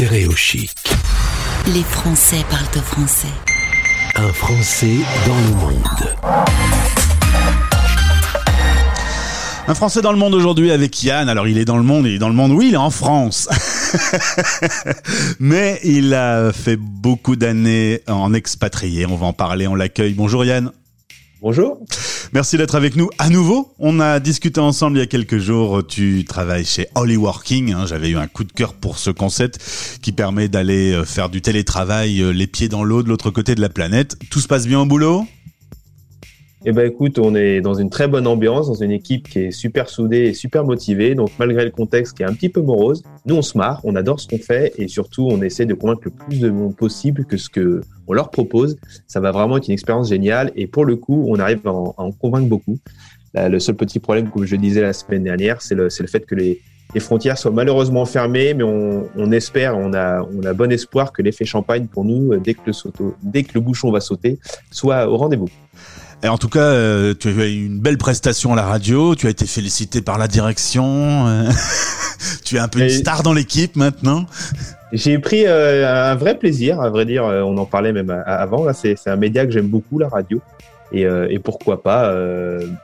Stéréo Chic. Les Français parlent au français. Un Français dans le monde. Un Français dans le monde aujourd'hui avec Yann. Alors il est dans le monde, il est dans le monde, oui, il est en France. Mais il a fait beaucoup d'années en expatrié. On va en parler, on l'accueille. Bonjour Yann. Bonjour. Merci d'être avec nous à nouveau. On a discuté ensemble il y a quelques jours. Tu travailles chez Hollyworking. Hein. J'avais eu un coup de cœur pour ce concept qui permet d'aller euh, faire du télétravail euh, les pieds dans l'eau de l'autre côté de la planète. Tout se passe bien au boulot? Eh ben écoute, on est dans une très bonne ambiance, dans une équipe qui est super soudée et super motivée. Donc malgré le contexte qui est un petit peu morose, nous on se marre, on adore ce qu'on fait et surtout on essaie de convaincre le plus de monde possible que ce que on leur propose, ça va vraiment être une expérience géniale. Et pour le coup, on arrive à en, convaincre beaucoup. le seul petit problème, comme je disais la semaine dernière, c'est le, le fait que les, frontières soient malheureusement fermées, mais on, on, espère, on a, on a bon espoir que l'effet champagne pour nous, dès que, le dès que le bouchon va sauter, soit au rendez-vous. Et en tout cas, euh, tu as eu une belle prestation à la radio, tu as été félicité par la direction, euh, tu es un peu une star dans l'équipe maintenant. J'ai pris euh, un vrai plaisir, à vrai dire, on en parlait même avant, c'est un média que j'aime beaucoup, la radio. Et, et pourquoi pas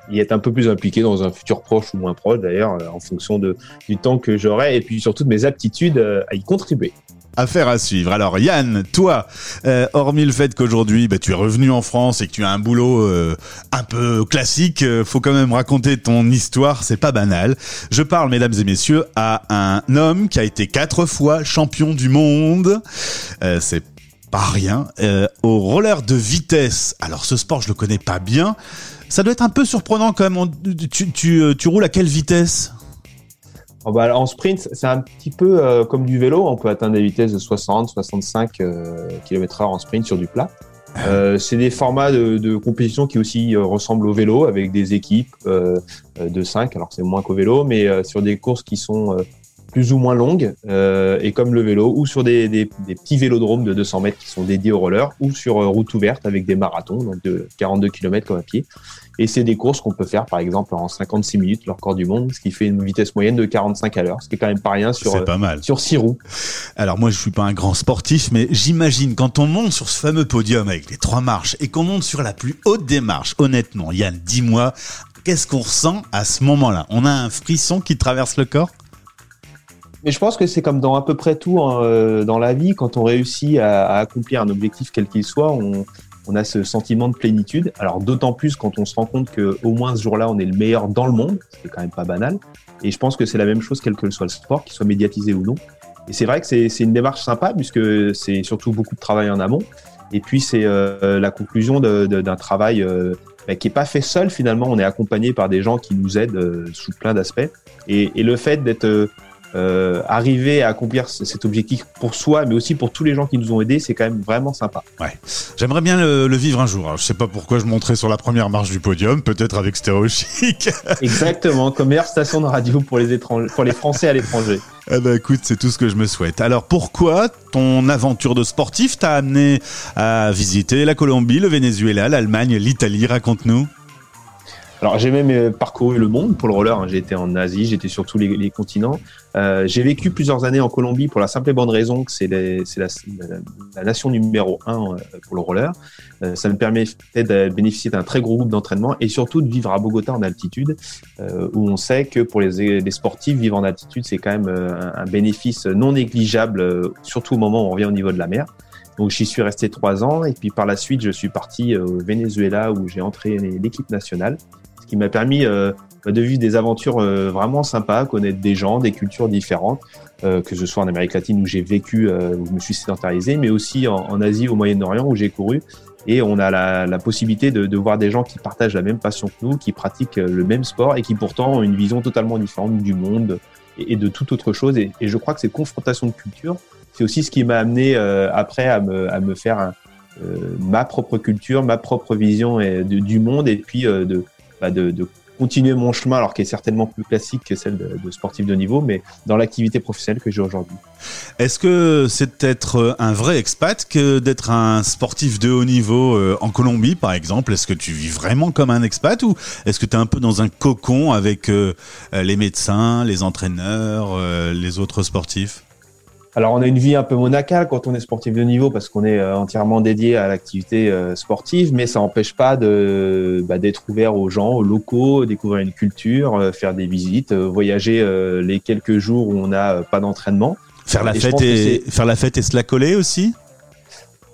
y être un peu plus impliqué dans un futur proche ou moins proche d'ailleurs, en fonction de, du temps que j'aurai et puis surtout de mes aptitudes à y contribuer. Affaire à suivre. Alors Yann, toi, euh, hormis le fait qu'aujourd'hui bah, tu es revenu en France et que tu as un boulot euh, un peu classique, euh, faut quand même raconter ton histoire, c'est pas banal. Je parle, mesdames et messieurs, à un homme qui a été quatre fois champion du monde. c'est pas rien. au roller de vitesse. Alors ce sport, je le connais pas bien. Ça doit être un peu surprenant quand même. Tu, tu, tu roules à quelle vitesse? Oh, bah, en sprint, c'est un petit peu euh, comme du vélo. On peut atteindre des vitesses de 60, 65 km/h en sprint sur du plat. Ah. Euh, c'est des formats de, de, compétition qui aussi euh, ressemblent au vélo avec des équipes de 5, alors c'est moins qu'au vélo, mais sur des courses qui sont plus ou moins longues et comme le vélo, ou sur des, des, des, petits vélodromes de 200 mètres qui sont dédiés au roller, ou sur route ouverte avec des marathons, donc de 42 km comme à pied. Et c'est des courses qu'on peut faire, par exemple, en 56 minutes, le record du monde, ce qui fait une vitesse moyenne de 45 à l'heure, ce qui est quand même pas rien sur, pas mal. sur 6 roues. Alors moi, je suis pas un grand sportif, mais j'imagine quand on monte sur ce fameux podium avec les trois marches et qu'on monte sur la plus haute des marches, honnêtement, Yann, dis-moi, qu'est-ce qu'on ressent à ce moment-là? On a un frisson qui traverse le corps? Mais je pense que c'est comme dans à peu près tout hein, euh, dans la vie, quand on réussit à, à accomplir un objectif quel qu'il soit, on, on a ce sentiment de plénitude. Alors d'autant plus quand on se rend compte que au moins ce jour-là, on est le meilleur dans le monde, c'est quand même pas banal. Et je pense que c'est la même chose quel que soit le sport, qu'il soit médiatisé ou non. Et c'est vrai que c'est une démarche sympa puisque c'est surtout beaucoup de travail en amont. Et puis c'est euh, la conclusion d'un travail euh, bah, qui est pas fait seul finalement. On est accompagné par des gens qui nous aident euh, sous plein d'aspects. Et, et, le fait d'être euh, arriver à accomplir cet objectif pour soi, mais aussi pour tous les gens qui nous ont aidés, c'est quand même vraiment sympa. Ouais. J'aimerais bien le, vivre un jour. Alors, je sais pas pourquoi je monterai sur la première marche du podium, peut-être avec Stéréo Chic. Exactement, comme meilleure station de radio pour les étrangers, pour les Français à l'étranger. Eh ben écoute, c'est tout ce que je me souhaite. Alors pourquoi ton aventure de sportif t'a amené à visiter la Colombie, le Venezuela, l'Allemagne, l'Italie? Raconte-nous. Alors j'ai même euh, parcouru le monde pour le roller. Hein. J'ai été en Asie, j'étais sur tous les, continents. Euh, j'ai vécu plusieurs années en Colombie pour la simple et bonne raison que c'est la, nation numéro un euh, pour le roller. ça me permettait de bénéficier d'un très gros groupe d'entraînement et surtout de vivre à Bogota en altitude, où on sait que pour les, sportifs, vivre en altitude, c'est quand même un, bénéfice non négligeable, surtout au moment où on revient au niveau de la mer. Donc j'y suis resté trois ans et puis par la suite je suis parti au Venezuela où j'ai entraîné l'équipe nationale qui m'a permis euh, bah, de vivre des aventures euh, vraiment sympas, connaître des gens, des cultures différentes, euh, que ce soit en Amérique latine où j'ai vécu, où je me suis sédentarisé, mais aussi en, Asie, au Moyen-Orient où j'ai couru. Et on a la, possibilité de, voir des gens qui partagent la même passion que nous, qui pratiquent le même sport et qui pourtant ont une vision totalement différente du monde et, de toute autre chose. Et, je crois que ces confrontations de culture, c'est aussi ce qui m'a amené après à me, à me faire ma propre culture, ma propre vision du monde et puis de, de, continuer mon chemin, alors qui est certainement plus classique que celle de, sportif de niveau, mais dans l'activité professionnelle que j'ai aujourd'hui. Est-ce que c'est d'être un vrai expat que d'être un sportif de haut niveau euh, en Colombie, par exemple? Est-ce que tu vis vraiment comme un expat ou est-ce que tu es un peu dans un cocon avec euh, les médecins, les entraîneurs, euh, les autres sportifs? Alors on a une vie un peu monacale quand on est sportif de niveau parce qu'on est euh, entièrement dédié à l'activité euh, sportive, mais ça n'empêche pas de bah, d'être ouvert aux gens, aux locaux, découvrir une culture, euh, faire des visites, voyager les quelques jours où on n'a pas d'entraînement. Faire la fête et faire la fête et se la coller aussi?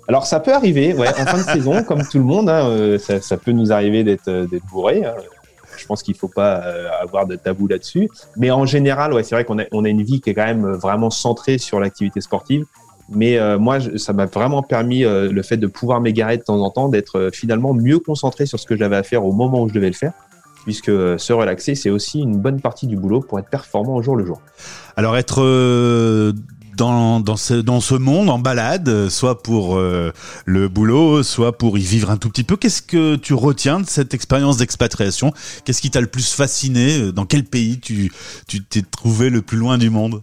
Alors ça peut arriver, ouais, en fin de saison, comme tout le monde, hein, ça, ça, peut nous arriver d'être d'être bourré. Hein. Je pense qu'il faut pas euh, avoir de tabou là-dessus. Mais en général, ouais, c'est vrai qu'on a, une vie qui est quand même vraiment centrée sur l'activité sportive. Mais euh, moi, ça m'a vraiment permis euh, le fait de pouvoir m'égarer de temps en temps, d'être finalement mieux concentré sur ce que j'avais à faire au moment où je devais le faire puisque se relaxer, c'est aussi une bonne partie du boulot pour être performant au jour le jour. Alors être dans, dans, ce, dans ce monde en balade, soit pour euh, le boulot, soit pour y vivre un tout petit peu. Qu'est-ce que tu retiens de cette expérience d'expatriation? Qu'est-ce qui t'a le plus fasciné? Dans quel pays tu t'es trouvé le plus loin du monde?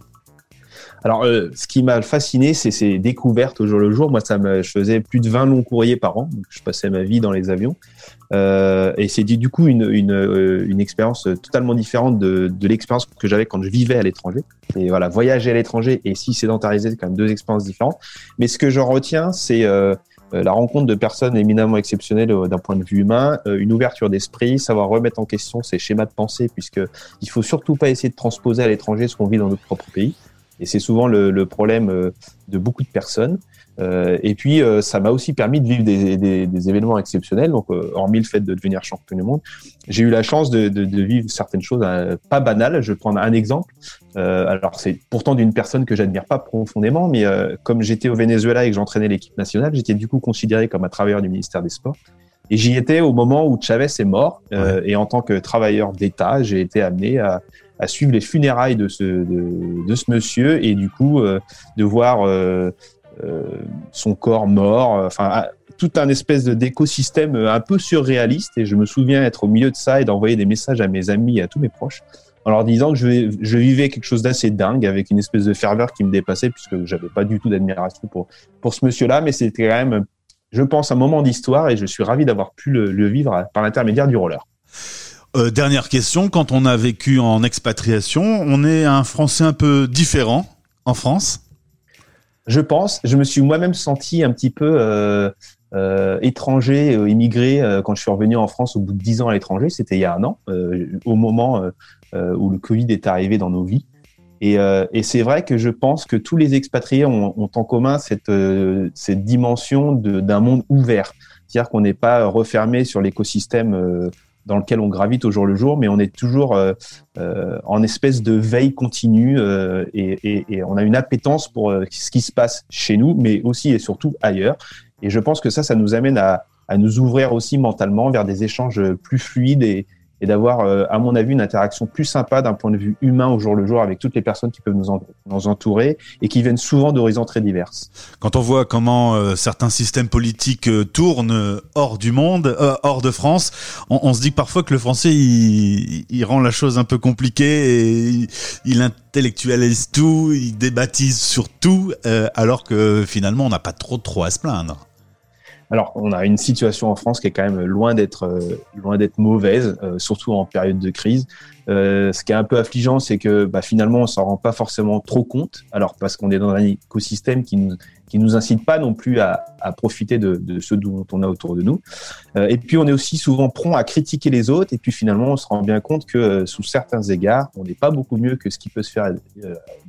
Alors, euh, ce qui m'a fasciné, c'est ces découvertes au jour le jour. Moi, ça me, je faisais plus de 20 longs courriers par an. Je passais ma vie dans les avions. Euh, et c'est du coup une, une, euh, une expérience totalement différente de, de l'expérience que j'avais quand je vivais à l'étranger. Et voilà, voyager à l'étranger et si sédentariser, c'est quand même deux expériences différentes. Mais ce que j'en retiens, c'est euh, la rencontre de personnes éminemment exceptionnelles d'un point de vue humain, une ouverture d'esprit, savoir remettre en question ses schémas de pensée, puisque il faut surtout pas essayer de transposer à l'étranger ce qu'on vit dans notre propre pays. Et c'est souvent le, le, problème de beaucoup de personnes. Euh, et puis, euh, ça m'a aussi permis de vivre des, des, des événements exceptionnels. Donc, euh, hormis le fait de devenir champion du monde, j'ai eu la chance de, de, de vivre certaines choses pas banales. Je vais prendre un exemple. alors, c'est pourtant d'une personne que j'admire pas profondément, mais comme j'étais au Venezuela et que j'entraînais l'équipe nationale, j'étais du coup considéré comme un travailleur du ministère des Sports. Et j'y étais au moment où Chavez est mort. et en tant que travailleur d'État, j'ai été amené à, à, suivre les funérailles de ce, de, ce monsieur et du coup de voir euh, son corps mort, euh, enfin tout un espèce d'écosystème un peu surréaliste. Et je me souviens être au milieu de ça et d'envoyer des messages à mes amis et à tous mes proches en leur disant que je, je vivais quelque chose d'assez dingue avec une espèce de ferveur qui me dépassait puisque j'avais pas du tout d'admiration pour, pour ce monsieur-là. Mais c'était quand même, je pense, un moment d'histoire et je suis ravi d'avoir pu le, vivre par l'intermédiaire du roller. Euh, dernière question, quand on a vécu en expatriation, on est un Français un peu différent en France? Je pense. Je me suis moi-même senti un petit peu euh, euh, étranger, immigré quand je suis revenu en France au bout de dix ans à l'étranger. C'était il y a un an, au moment où le Covid est arrivé dans nos vies. Et, c'est vrai que je pense que tous les expatriés ont, ont en commun cette, cette dimension d'un monde ouvert. C'est-à-dire qu'on n'est pas refermé sur l'écosystème dans lequel on gravite au jour le jour, mais on est toujours euh, euh, en espèce de veille continue euh, et, et, et, on a une appétence pour ce qui se passe chez nous, mais aussi et surtout ailleurs. Et je pense que ça, ça nous amène à, à nous ouvrir aussi mentalement vers des échanges plus fluides et, et d'avoir, euh, à mon avis, une interaction plus sympa d'un point de vue humain au jour le jour avec toutes les personnes qui peuvent nous, nous entourer et qui viennent souvent d'horizons très diverses. Quand on voit comment euh, certains systèmes politiques euh, tournent hors du monde, hors de France, on, se dit parfois que le français, il, rend la chose un peu compliquée et il, il intellectualise tout, il débaptise sur tout, alors que finalement, on n'a pas trop trop à se plaindre. Alors, on a une situation en France qui est quand même loin d'être euh, loin d'être mauvaise, euh, surtout en période de crise. Euh, ce qui est un peu affligeant, c'est que bah, finalement, on s'en rend pas forcément trop compte. Alors parce qu'on est dans un écosystème qui nous qui nous incite pas non plus à, à profiter de, de, ce dont on a autour de nous. Et puis on est aussi souvent prompt à critiquer les autres. Et puis finalement, on se rend bien compte que sous certains égards, on n'est pas beaucoup mieux que ce qui peut se faire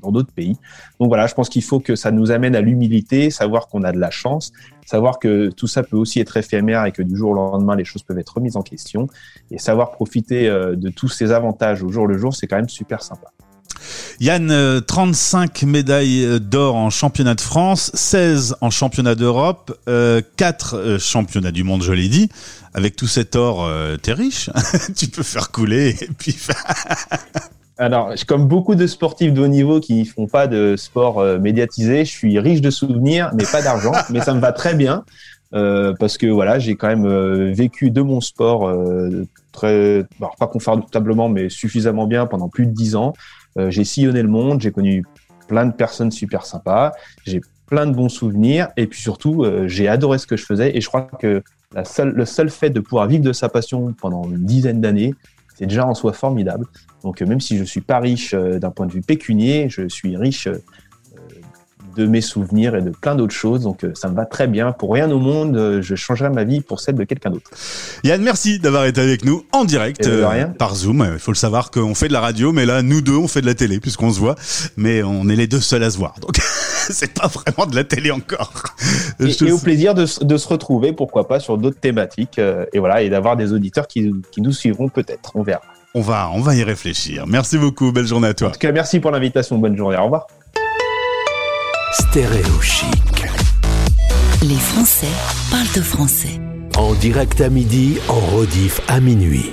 dans d'autres pays. Donc voilà, je pense qu'il faut que ça nous amène à l'humilité, savoir qu'on a de la chance, savoir que tout ça peut aussi être éphémère et que du jour au lendemain, les choses peuvent être remises en question. Et savoir profiter de tous ces avantages au jour le jour, c'est quand même super sympa. Yann, 35 euh, médailles euh, d'or en championnat de France, 16 en championnat d'Europe, 4 euh, championnats du monde, je l'ai dit. Avec tout cet or, t'es riche. tu peux faire couler et puis. Alors, comme beaucoup de sportifs de haut niveau qui ne font pas de sport médiatisé, je suis riche de souvenirs, mais pas d'argent. mais ça me va très bien parce que voilà, j'ai quand même vécu de mon sport très, pas confortablement, mais suffisamment bien pendant plus de 10 ans. Euh, j'ai sillonné le monde, j'ai connu plein de personnes super sympas, j'ai plein de bons souvenirs et puis surtout euh, j'ai adoré ce que je faisais et je crois que la seule, le seul fait de pouvoir vivre de sa passion pendant une dizaine d'années, c'est déjà en soi formidable. Donc euh, même si je suis pas riche d'un point de vue pécunier, je suis riche de mes souvenirs et de plein d'autres choses. Donc euh, ça me va très bien. Pour rien au monde, euh, je changerai ma vie pour celle de quelqu'un d'autre. Yann, merci d'avoir été avec nous en direct euh, rien. par Zoom. Il faut le savoir qu'on fait de la radio, mais là, nous deux, on fait de la télé puisqu'on se voit, mais on est les deux seuls à se voir. Donc, c'est pas vraiment de la télé encore. Et, et au plaisir de, se- de se retrouver, pourquoi pas, sur d'autres thématiques. euh, et voilà, et d'avoir des auditeurs qui, qui nous suivront peut-être. On verra. On va, on va y réfléchir. Merci beaucoup. Belle journée à toi. En tout cas, merci pour l'invitation. Bonne journée. Au revoir. Stéréo chic. Les Français parlent de français. En direct à midi, en rediff à minuit.